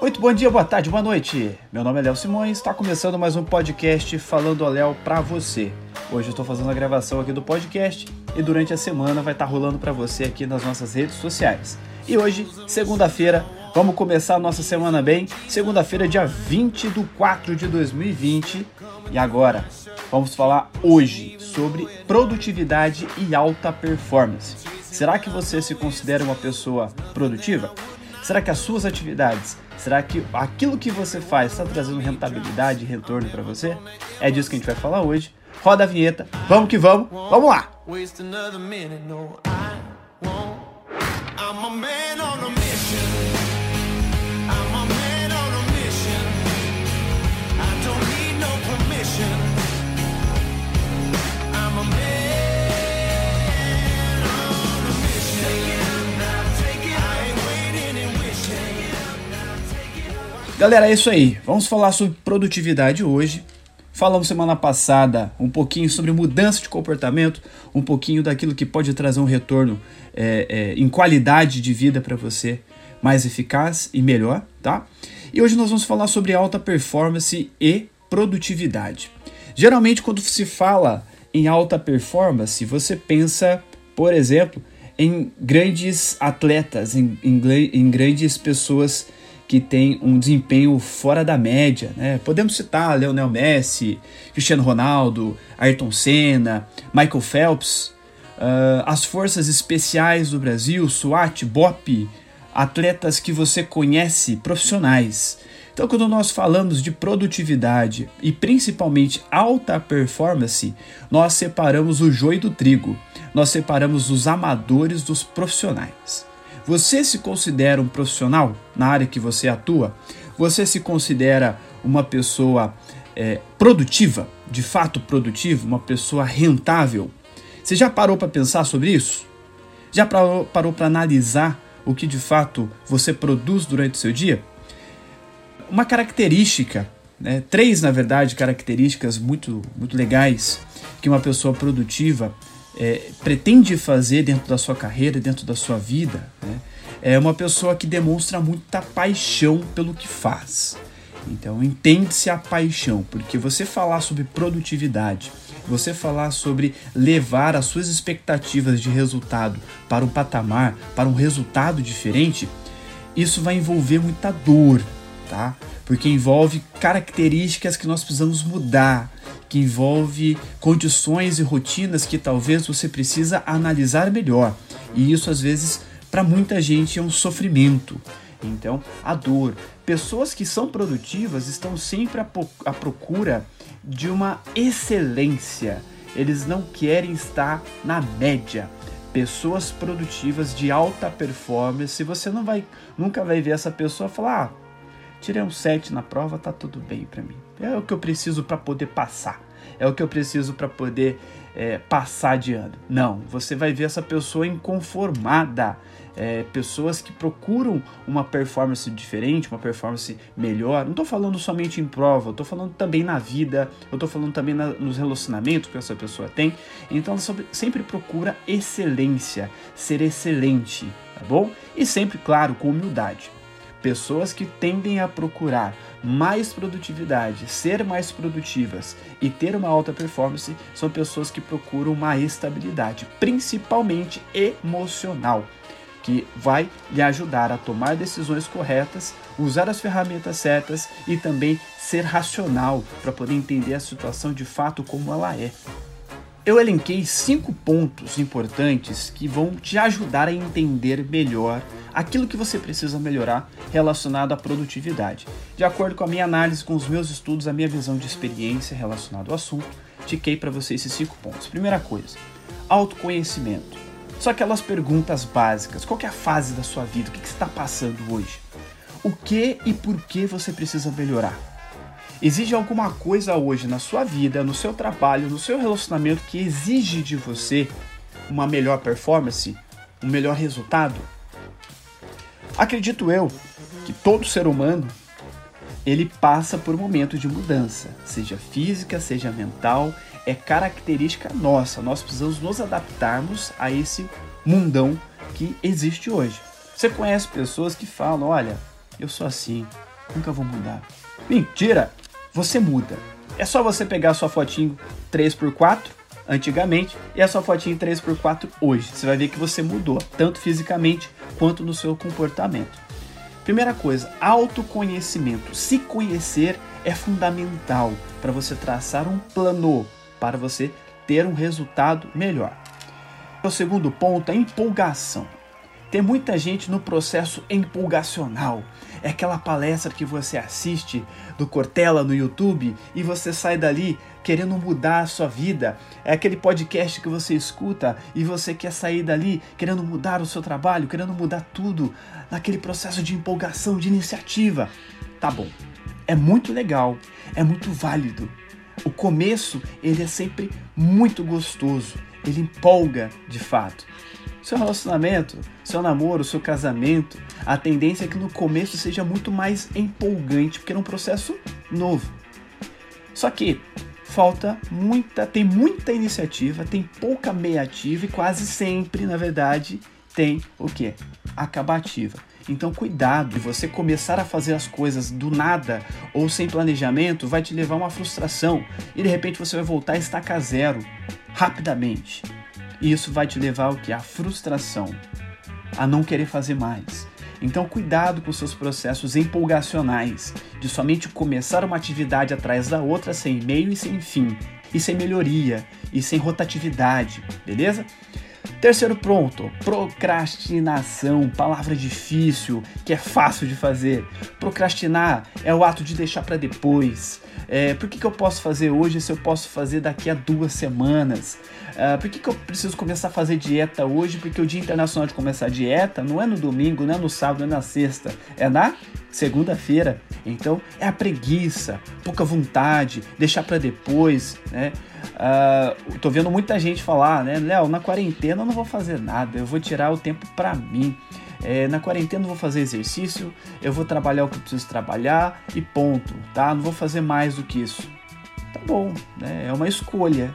Muito bom dia, boa tarde, boa noite. Meu nome é Léo Simões, está começando mais um podcast falando ao Léo para você. Hoje eu estou fazendo a gravação aqui do podcast e durante a semana vai estar tá rolando para você aqui nas nossas redes sociais. E hoje, segunda-feira, vamos começar a nossa semana bem. Segunda-feira, dia 20 de 4 de 2020. E agora, vamos falar hoje sobre produtividade e alta performance. Será que você se considera uma pessoa produtiva? Será que as suas atividades, será que aquilo que você faz está trazendo rentabilidade e retorno para você? É disso que a gente vai falar hoje. Roda a vinheta, vamos que vamos, vamos lá! Galera, é isso aí. Vamos falar sobre produtividade hoje. Falamos semana passada um pouquinho sobre mudança de comportamento, um pouquinho daquilo que pode trazer um retorno é, é, em qualidade de vida para você mais eficaz e melhor, tá? E hoje nós vamos falar sobre alta performance e produtividade. Geralmente, quando se fala em alta performance, você pensa, por exemplo, em grandes atletas, em, em, em grandes pessoas que tem um desempenho fora da média. Né? Podemos citar Leonel Messi, Cristiano Ronaldo, Ayrton Senna, Michael Phelps, uh, as forças especiais do Brasil, SWAT, BOP, atletas que você conhece, profissionais. Então, quando nós falamos de produtividade e principalmente alta performance, nós separamos o joio do trigo, nós separamos os amadores dos profissionais. Você se considera um profissional na área que você atua? Você se considera uma pessoa é, produtiva, de fato produtiva, uma pessoa rentável? Você já parou para pensar sobre isso? Já parou para analisar o que de fato você produz durante o seu dia? Uma característica, né, três na verdade características muito, muito legais que uma pessoa produtiva é, pretende fazer dentro da sua carreira, dentro da sua vida, né? é uma pessoa que demonstra muita paixão pelo que faz. Então, entende-se a paixão, porque você falar sobre produtividade, você falar sobre levar as suas expectativas de resultado para um patamar, para um resultado diferente, isso vai envolver muita dor, tá? Porque envolve características que nós precisamos mudar, que envolve condições e rotinas que talvez você precisa analisar melhor. E isso às vezes para muita gente é um sofrimento. Então, a dor. Pessoas que são produtivas estão sempre à procura de uma excelência. Eles não querem estar na média. Pessoas produtivas de alta performance, você não vai nunca vai ver essa pessoa falar: ah, tirei um 7 na prova, tá tudo bem para mim. É o que eu preciso para poder passar. É o que eu preciso para poder é, passar de ano. Não, você vai ver essa pessoa inconformada. É, pessoas que procuram uma performance diferente, uma performance melhor. Não estou falando somente em prova, estou falando também na vida, eu estou falando também na, nos relacionamentos que essa pessoa tem. Então, ela sempre procura excelência, ser excelente, tá bom? E sempre, claro, com humildade. Pessoas que tendem a procurar mais produtividade, ser mais produtivas e ter uma alta performance são pessoas que procuram uma estabilidade, principalmente emocional, que vai lhe ajudar a tomar decisões corretas, usar as ferramentas certas e também ser racional para poder entender a situação de fato como ela é. Eu elenquei cinco pontos importantes que vão te ajudar a entender melhor aquilo que você precisa melhorar relacionado à produtividade. De acordo com a minha análise, com os meus estudos, a minha visão de experiência relacionada ao assunto, tiquei para você esses cinco pontos. Primeira coisa, autoconhecimento. Só aquelas perguntas básicas. Qual é a fase da sua vida? O que, que você está passando hoje? O que e por que você precisa melhorar? Exige alguma coisa hoje na sua vida, no seu trabalho, no seu relacionamento que exige de você uma melhor performance, um melhor resultado? Acredito eu que todo ser humano ele passa por um momento de mudança, seja física, seja mental, é característica nossa. Nós precisamos nos adaptarmos a esse mundão que existe hoje. Você conhece pessoas que falam: olha, eu sou assim, Nunca vou mudar. Mentira! Você muda. É só você pegar sua fotinho 3x4 antigamente e a sua fotinho 3x4 hoje. Você vai ver que você mudou, tanto fisicamente quanto no seu comportamento. Primeira coisa, autoconhecimento. Se conhecer é fundamental para você traçar um plano para você ter um resultado melhor. O segundo ponto é empolgação. Tem muita gente no processo empolgacional. É aquela palestra que você assiste do Cortella no YouTube e você sai dali querendo mudar a sua vida. É aquele podcast que você escuta e você quer sair dali querendo mudar o seu trabalho, querendo mudar tudo, naquele processo de empolgação, de iniciativa. Tá bom. É muito legal, é muito válido. O começo, ele é sempre muito gostoso, ele empolga de fato. Seu relacionamento, seu namoro, seu casamento, a tendência é que no começo seja muito mais empolgante, porque é um processo novo. Só que falta muita, tem muita iniciativa, tem pouca meia ativa e quase sempre, na verdade, tem o que? Acabativa. Então, cuidado, você começar a fazer as coisas do nada ou sem planejamento vai te levar a uma frustração e de repente você vai voltar a estacar zero rapidamente. E isso vai te levar ao que? A frustração, a não querer fazer mais. Então, cuidado com seus processos empolgacionais, de somente começar uma atividade atrás da outra sem meio e sem fim, e sem melhoria, e sem rotatividade, beleza? Terceiro ponto, procrastinação, palavra difícil, que é fácil de fazer. Procrastinar é o ato de deixar para depois. É, por que, que eu posso fazer hoje se eu posso fazer daqui a duas semanas? Uh, por que, que eu preciso começar a fazer dieta hoje? Porque o Dia Internacional de começar a dieta não é no domingo, não é no sábado, não é na sexta, é na segunda-feira. Então é a preguiça, pouca vontade, deixar para depois, né? Uh, tô vendo muita gente falar, né? Léo, na quarentena eu não vou fazer nada, eu vou tirar o tempo para mim. É, na quarentena eu vou fazer exercício, eu vou trabalhar o que preciso trabalhar e ponto, tá? Não vou fazer mais do que isso. Tá bom, né? É uma escolha.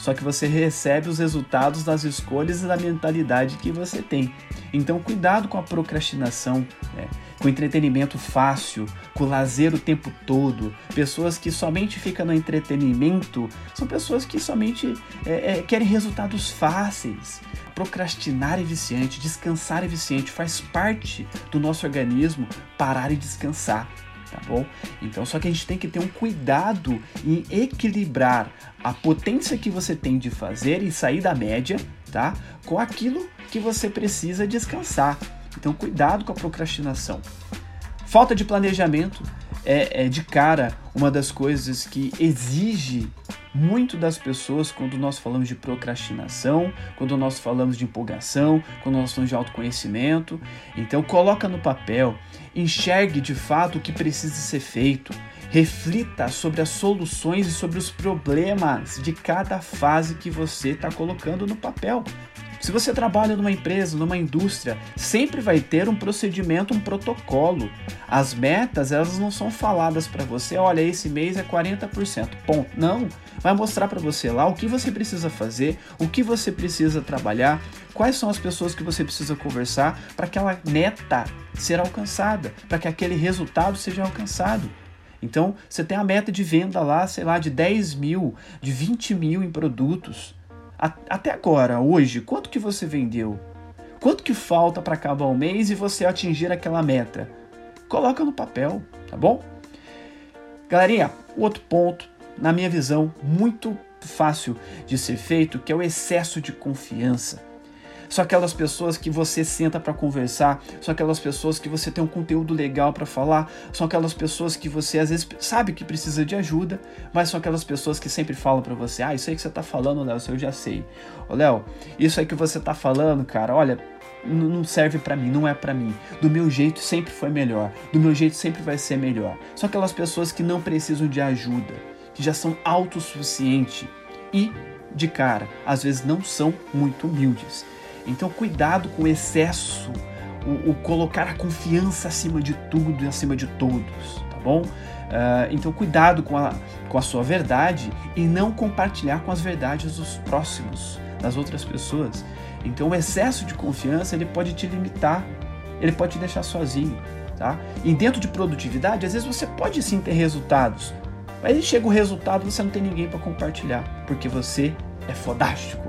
Só que você recebe os resultados das escolhas e da mentalidade que você tem. Então, cuidado com a procrastinação, né? com entretenimento fácil, com lazer o tempo todo. Pessoas que somente ficam no entretenimento são pessoas que somente é, é, querem resultados fáceis. Procrastinar é viciante, descansar é viciante, faz parte do nosso organismo parar e descansar tá bom? Então, só que a gente tem que ter um cuidado em equilibrar a potência que você tem de fazer e sair da média, tá? Com aquilo que você precisa descansar. Então, cuidado com a procrastinação. Falta de planejamento é, é de cara uma das coisas que exige muito das pessoas quando nós falamos de procrastinação, quando nós falamos de empolgação, quando nós falamos de autoconhecimento. Então coloca no papel, enxergue de fato o que precisa ser feito, reflita sobre as soluções e sobre os problemas de cada fase que você está colocando no papel. Se você trabalha numa empresa, numa indústria, sempre vai ter um procedimento, um protocolo. As metas, elas não são faladas para você, olha, esse mês é 40%. Ponto. Não, vai mostrar para você lá o que você precisa fazer, o que você precisa trabalhar, quais são as pessoas que você precisa conversar para aquela meta ser alcançada, para que aquele resultado seja alcançado. Então, você tem a meta de venda lá, sei lá, de 10 mil, de 20 mil em produtos até agora, hoje, quanto que você vendeu? Quanto que falta para acabar o mês e você atingir aquela meta? Coloca no papel, tá bom? Galerinha, outro ponto, na minha visão, muito fácil de ser feito, que é o excesso de confiança são aquelas pessoas que você senta para conversar, são aquelas pessoas que você tem um conteúdo legal para falar, são aquelas pessoas que você às vezes sabe que precisa de ajuda, mas são aquelas pessoas que sempre falam para você: "Ah, isso aí que você tá falando, Léo, eu já sei". Ô, Léo, isso aí que você tá falando, cara, olha, não serve para mim, não é para mim. Do meu jeito sempre foi melhor, do meu jeito sempre vai ser melhor. São aquelas pessoas que não precisam de ajuda, que já são autossuficientes e de cara, às vezes não são muito humildes. Então, cuidado com o excesso, o, o colocar a confiança acima de tudo e acima de todos, tá bom? Uh, então, cuidado com a, com a sua verdade e não compartilhar com as verdades dos próximos, das outras pessoas. Então, o excesso de confiança ele pode te limitar, ele pode te deixar sozinho. tá? E dentro de produtividade, às vezes você pode sim ter resultados, mas aí chega o resultado, você não tem ninguém para compartilhar, porque você é fodástico.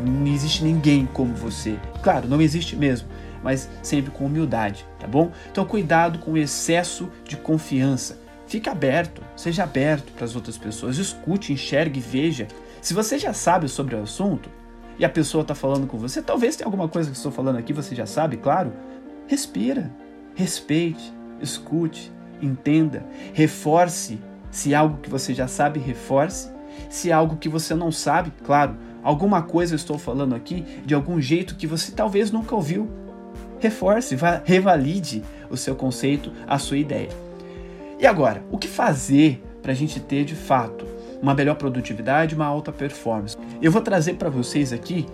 Não existe ninguém como você. Claro, não existe mesmo, mas sempre com humildade, tá bom? Então cuidado com o excesso de confiança. Fique aberto, seja aberto para as outras pessoas, escute, enxergue, veja. Se você já sabe sobre o assunto e a pessoa está falando com você, talvez tenha alguma coisa que estou falando aqui, você já sabe, claro. Respira, respeite, escute, entenda, reforce. Se algo que você já sabe, reforce. Se algo que você não sabe, claro, alguma coisa eu estou falando aqui de algum jeito que você talvez nunca ouviu, reforce, revalide o seu conceito, a sua ideia. E agora, o que fazer para a gente ter de fato uma melhor produtividade, uma alta performance? Eu vou trazer para vocês aqui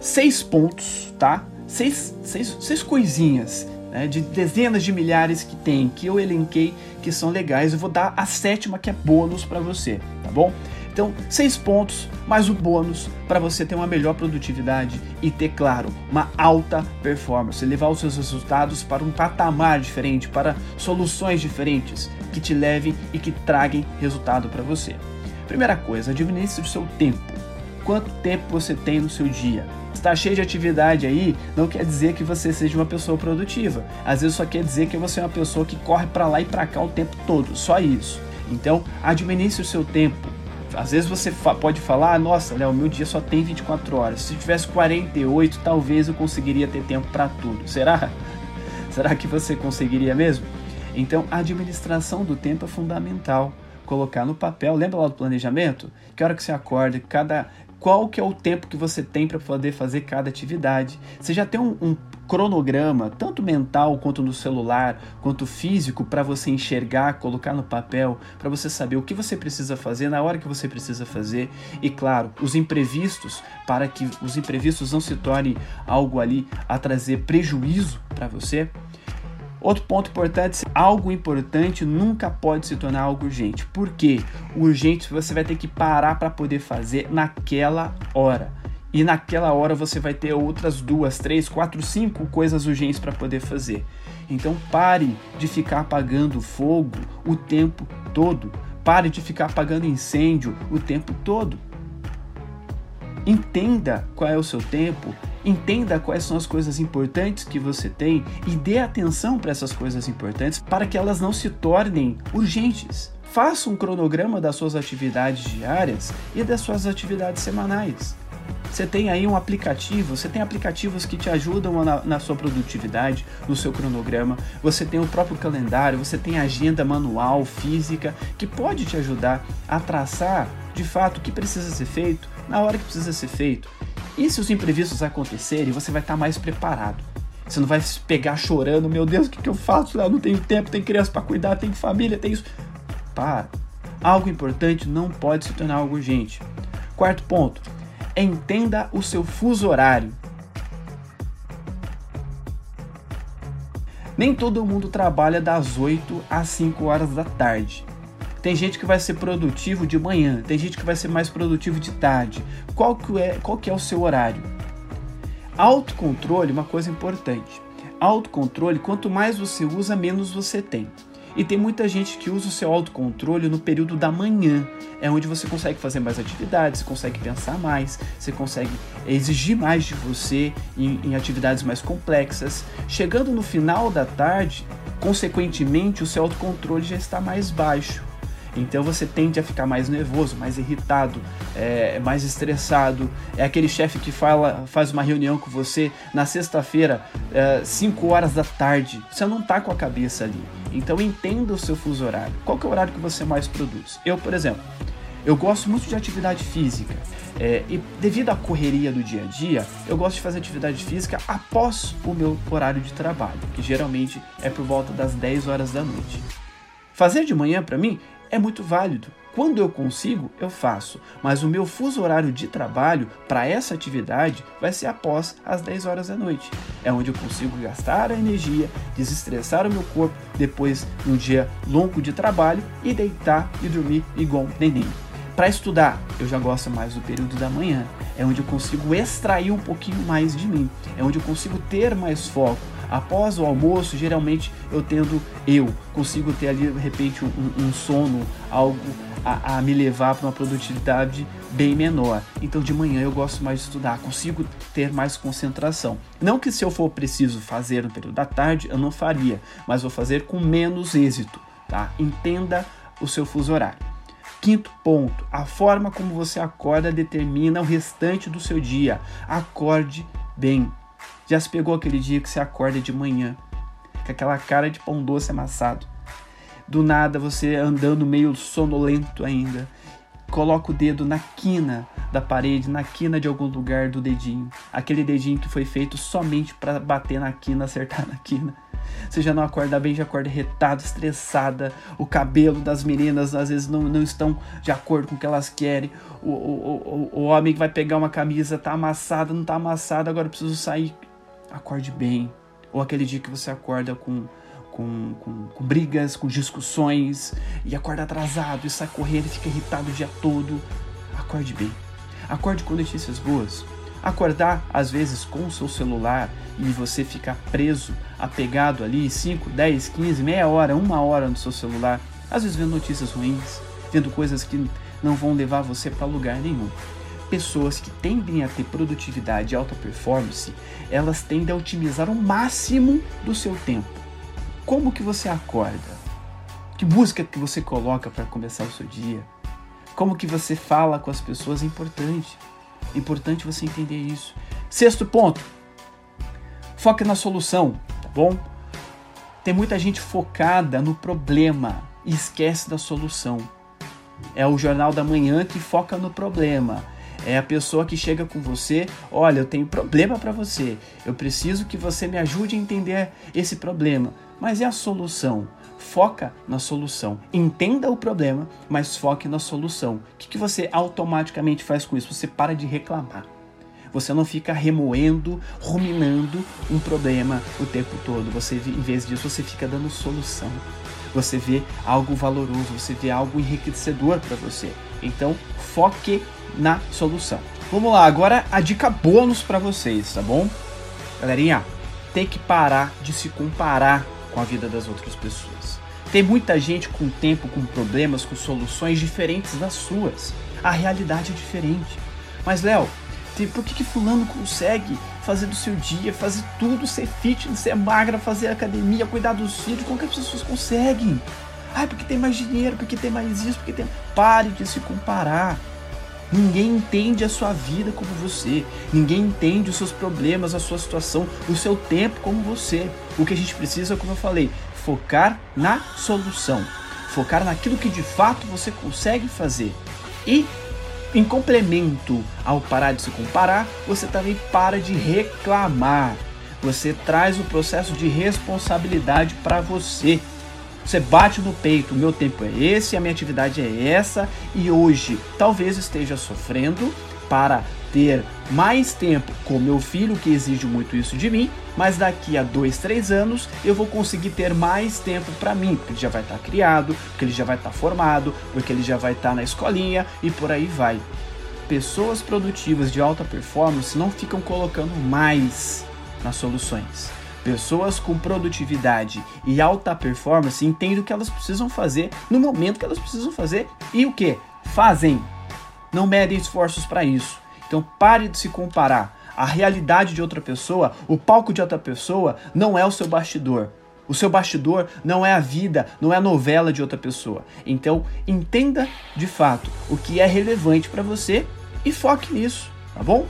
seis pontos, tá? Seis, seis, seis coisinhas né, de dezenas de milhares que tem, que eu elenquei que são legais. Eu vou dar a sétima que é bônus para você, tá bom? Então, seis pontos mais o bônus para você ter uma melhor produtividade e ter, claro, uma alta performance, levar os seus resultados para um patamar diferente, para soluções diferentes que te levem e que tragam resultado para você. Primeira coisa, administre o seu tempo. Quanto tempo você tem no seu dia? Está cheio de atividade aí, não quer dizer que você seja uma pessoa produtiva. Às vezes só quer dizer que você é uma pessoa que corre para lá e para cá o tempo todo, só isso. Então, administre o seu tempo às vezes você fa pode falar, nossa, Léo, meu dia só tem 24 horas. Se tivesse 48, talvez eu conseguiria ter tempo para tudo. Será? Será que você conseguiria mesmo? Então, a administração do tempo é fundamental. Colocar no papel, lembra lá do planejamento? Que hora que você acorda, cada qual que é o tempo que você tem para poder fazer cada atividade. Você já tem um, um cronograma, tanto mental quanto no celular, quanto físico, para você enxergar, colocar no papel, para você saber o que você precisa fazer na hora que você precisa fazer e, claro, os imprevistos, para que os imprevistos não se tornem algo ali a trazer prejuízo para você. Outro ponto importante, algo importante nunca pode se tornar algo urgente. Por quê? Urgente você vai ter que parar para poder fazer naquela hora e naquela hora você vai ter outras duas, três, quatro, cinco coisas urgentes para poder fazer. Então pare de ficar apagando fogo o tempo todo. Pare de ficar apagando incêndio o tempo todo. Entenda qual é o seu tempo, entenda quais são as coisas importantes que você tem e dê atenção para essas coisas importantes para que elas não se tornem urgentes. Faça um cronograma das suas atividades diárias e das suas atividades semanais. Você tem aí um aplicativo, você tem aplicativos que te ajudam na, na, sua produtividade, no seu cronograma, você tem o próprio calendário, você tem agenda manual, física, que pode te ajudar a traçar de fato o que precisa ser feito, na hora que precisa ser feito. E se os imprevistos acontecerem, você vai estar mais preparado. Você não vai se pegar chorando, meu Deus, o que, que eu faço? Eu não tenho tempo, tem criança para cuidar, tem família, tem isso. Para. Algo importante não pode se tornar algo urgente. Quarto ponto, Entenda o seu fuso horário. Nem todo mundo trabalha das 8 às 5 horas da tarde. Tem gente que vai ser produtivo de manhã, tem gente que vai ser mais produtivo de tarde. Qual que é, qual que é o seu horário? Autocontrole, uma coisa importante. Autocontrole, quanto mais você usa, menos você tem. E tem muita gente que usa o seu autocontrole no período da manhã, é onde você consegue fazer mais atividades, você consegue pensar mais, você consegue exigir mais de você em, em atividades mais complexas. Chegando no final da tarde, consequentemente, o seu autocontrole já está mais baixo. Então você tende a ficar mais nervoso, mais irritado, é, mais estressado. É aquele chefe que fala, faz uma reunião com você na sexta-feira, 5 é, horas da tarde. Você não está com a cabeça ali. Então entenda o seu fuso horário. Qual que é o horário que você mais produz? Eu, por exemplo, eu gosto muito de atividade física. É, e devido à correria do dia a dia, eu gosto de fazer atividade física após o meu horário de trabalho, que geralmente é por volta das 10 horas da noite. Fazer de manhã para mim é muito válido. Quando eu consigo, eu faço, mas o meu fuso horário de trabalho para essa atividade vai ser após as 10 horas da noite. É onde eu consigo gastar a energia, desestressar o meu corpo depois de um dia longo de trabalho e deitar e dormir igual um neném. Para estudar, eu já gosto mais do período da manhã. É onde eu consigo extrair um pouquinho mais de mim. É onde eu consigo ter mais foco. Após o almoço, geralmente eu tendo, eu consigo ter ali de repente um, um sono, algo a, a me levar para uma produtividade bem menor. Então de manhã eu gosto mais de estudar, consigo ter mais concentração. Não que se eu for preciso fazer no período da tarde, eu não faria, mas vou fazer com menos êxito, tá? Entenda o seu fuso horário. Quinto ponto, a forma como você acorda determina o restante do seu dia. Acorde bem. Já se pegou aquele dia que você acorda de manhã, com aquela cara de pão doce amassado? Do nada você andando meio sonolento ainda, coloca o dedo na quina da parede, na quina de algum lugar do dedinho. Aquele dedinho que foi feito somente para bater na quina, acertar na quina. Você já não acorda bem, já acorda retado, estressada. O cabelo das meninas às vezes não, não estão de acordo com o que elas querem. O, o, o, o homem que vai pegar uma camisa tá amassada, não tá amassada, agora preciso sair. Acorde bem. Ou aquele dia que você acorda com com, com, com, brigas, com discussões, e acorda atrasado, e sai correndo e fica irritado o dia todo. Acorde bem. Acorde com notícias boas. Acordar, às vezes, com o seu celular e você ficar preso, apegado ali 5, 10, 15, meia hora, uma hora no seu celular, às vezes vendo notícias ruins, vendo coisas que não vão levar você para lugar nenhum. Pessoas que tendem a ter produtividade e alta performance, elas tendem a otimizar o máximo do seu tempo como que você acorda? Que música que você coloca para começar o seu dia? Como que você fala com as pessoas é importante. É importante você entender isso. Sexto ponto. Foque na solução, tá bom? Tem muita gente focada no problema e esquece da solução. É o jornal da manhã que foca no problema. É a pessoa que chega com você, olha, eu tenho problema para você. Eu preciso que você me ajude a entender esse problema. Mas é a solução. Foca na solução. Entenda o problema, mas foque na solução. O que, que você automaticamente faz com isso? Você para de reclamar. Você não fica remoendo, ruminando um problema o tempo todo. Você, em vez disso, você fica dando solução. Você vê algo valoroso, você vê algo enriquecedor para você. Então, foque na solução. Vamos lá, agora a dica bônus para vocês, tá bom? Galerinha, tem que parar de se comparar com a vida das outras pessoas. Tem muita gente com tempo, com problemas, com soluções diferentes das suas. A realidade é diferente. Mas, Léo, por que, que fulano consegue fazer do seu dia, fazer tudo, ser fitness, ser magra, fazer academia, cuidar dos filhos? Como que as pessoas conseguem? Ah, porque tem mais dinheiro, porque tem mais isso, porque tem. Pare de se comparar. Ninguém entende a sua vida como você. Ninguém entende os seus problemas, a sua situação, o seu tempo como você. O que a gente precisa, como eu falei, focar na solução. Focar naquilo que de fato você consegue fazer. E em complemento ao parar de se comparar, você também para de reclamar. Você traz o processo de responsabilidade para você. Você bate no peito, o meu tempo é esse, a minha atividade é essa, e hoje talvez esteja sofrendo para ter mais tempo com meu filho, que exige muito isso de mim, mas daqui a dois, três anos eu vou conseguir ter mais tempo para mim, porque ele já vai estar tá criado, porque ele já vai estar tá formado, porque ele já vai estar tá na escolinha e por aí vai. Pessoas produtivas de alta performance não ficam colocando mais nas soluções Pessoas com produtividade e alta performance entendem o que elas precisam fazer no momento que elas precisam fazer e o que? Fazem. Não medem esforços para isso. Então pare de se comparar. A realidade de outra pessoa, o palco de outra pessoa, não é o seu bastidor. O seu bastidor não é a vida, não é a novela de outra pessoa. Então, entenda de fato o que é relevante para você e foque nisso, tá bom?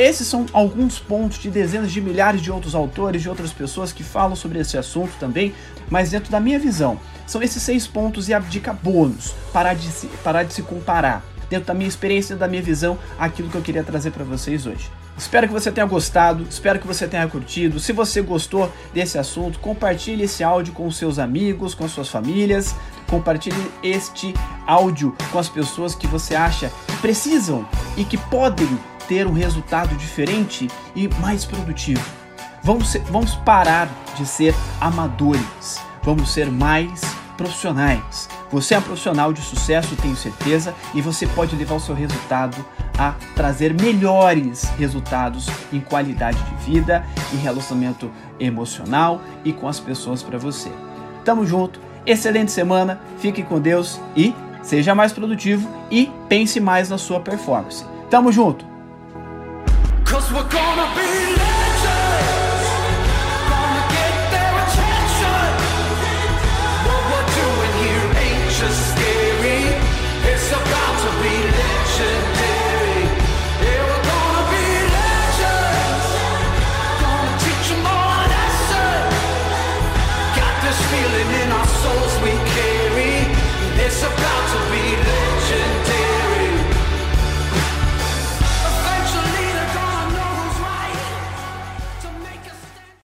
Esses são alguns pontos de dezenas de milhares de outros autores, de outras pessoas que falam sobre esse assunto também, mas dentro da minha visão, são esses seis pontos e a dica bônus, parar de se, parar de se comparar. Dentro da minha experiência, da minha visão, aquilo que eu queria trazer para vocês hoje. Espero que você tenha gostado, espero que você tenha curtido. Se você gostou desse assunto, compartilhe esse áudio com seus amigos, com suas famílias. Compartilhe este áudio com as pessoas que você acha que precisam e que podem ter um resultado diferente e mais produtivo. Vamos, ser, vamos parar de ser amadores, vamos ser mais profissionais. Você é um profissional de sucesso, tenho certeza, e você pode levar o seu resultado a trazer melhores resultados em qualidade de vida, em relacionamento emocional e com as pessoas para você. Tamo junto, excelente semana, fique com Deus e seja mais produtivo e pense mais na sua performance. Tamo junto! we're gonna be left.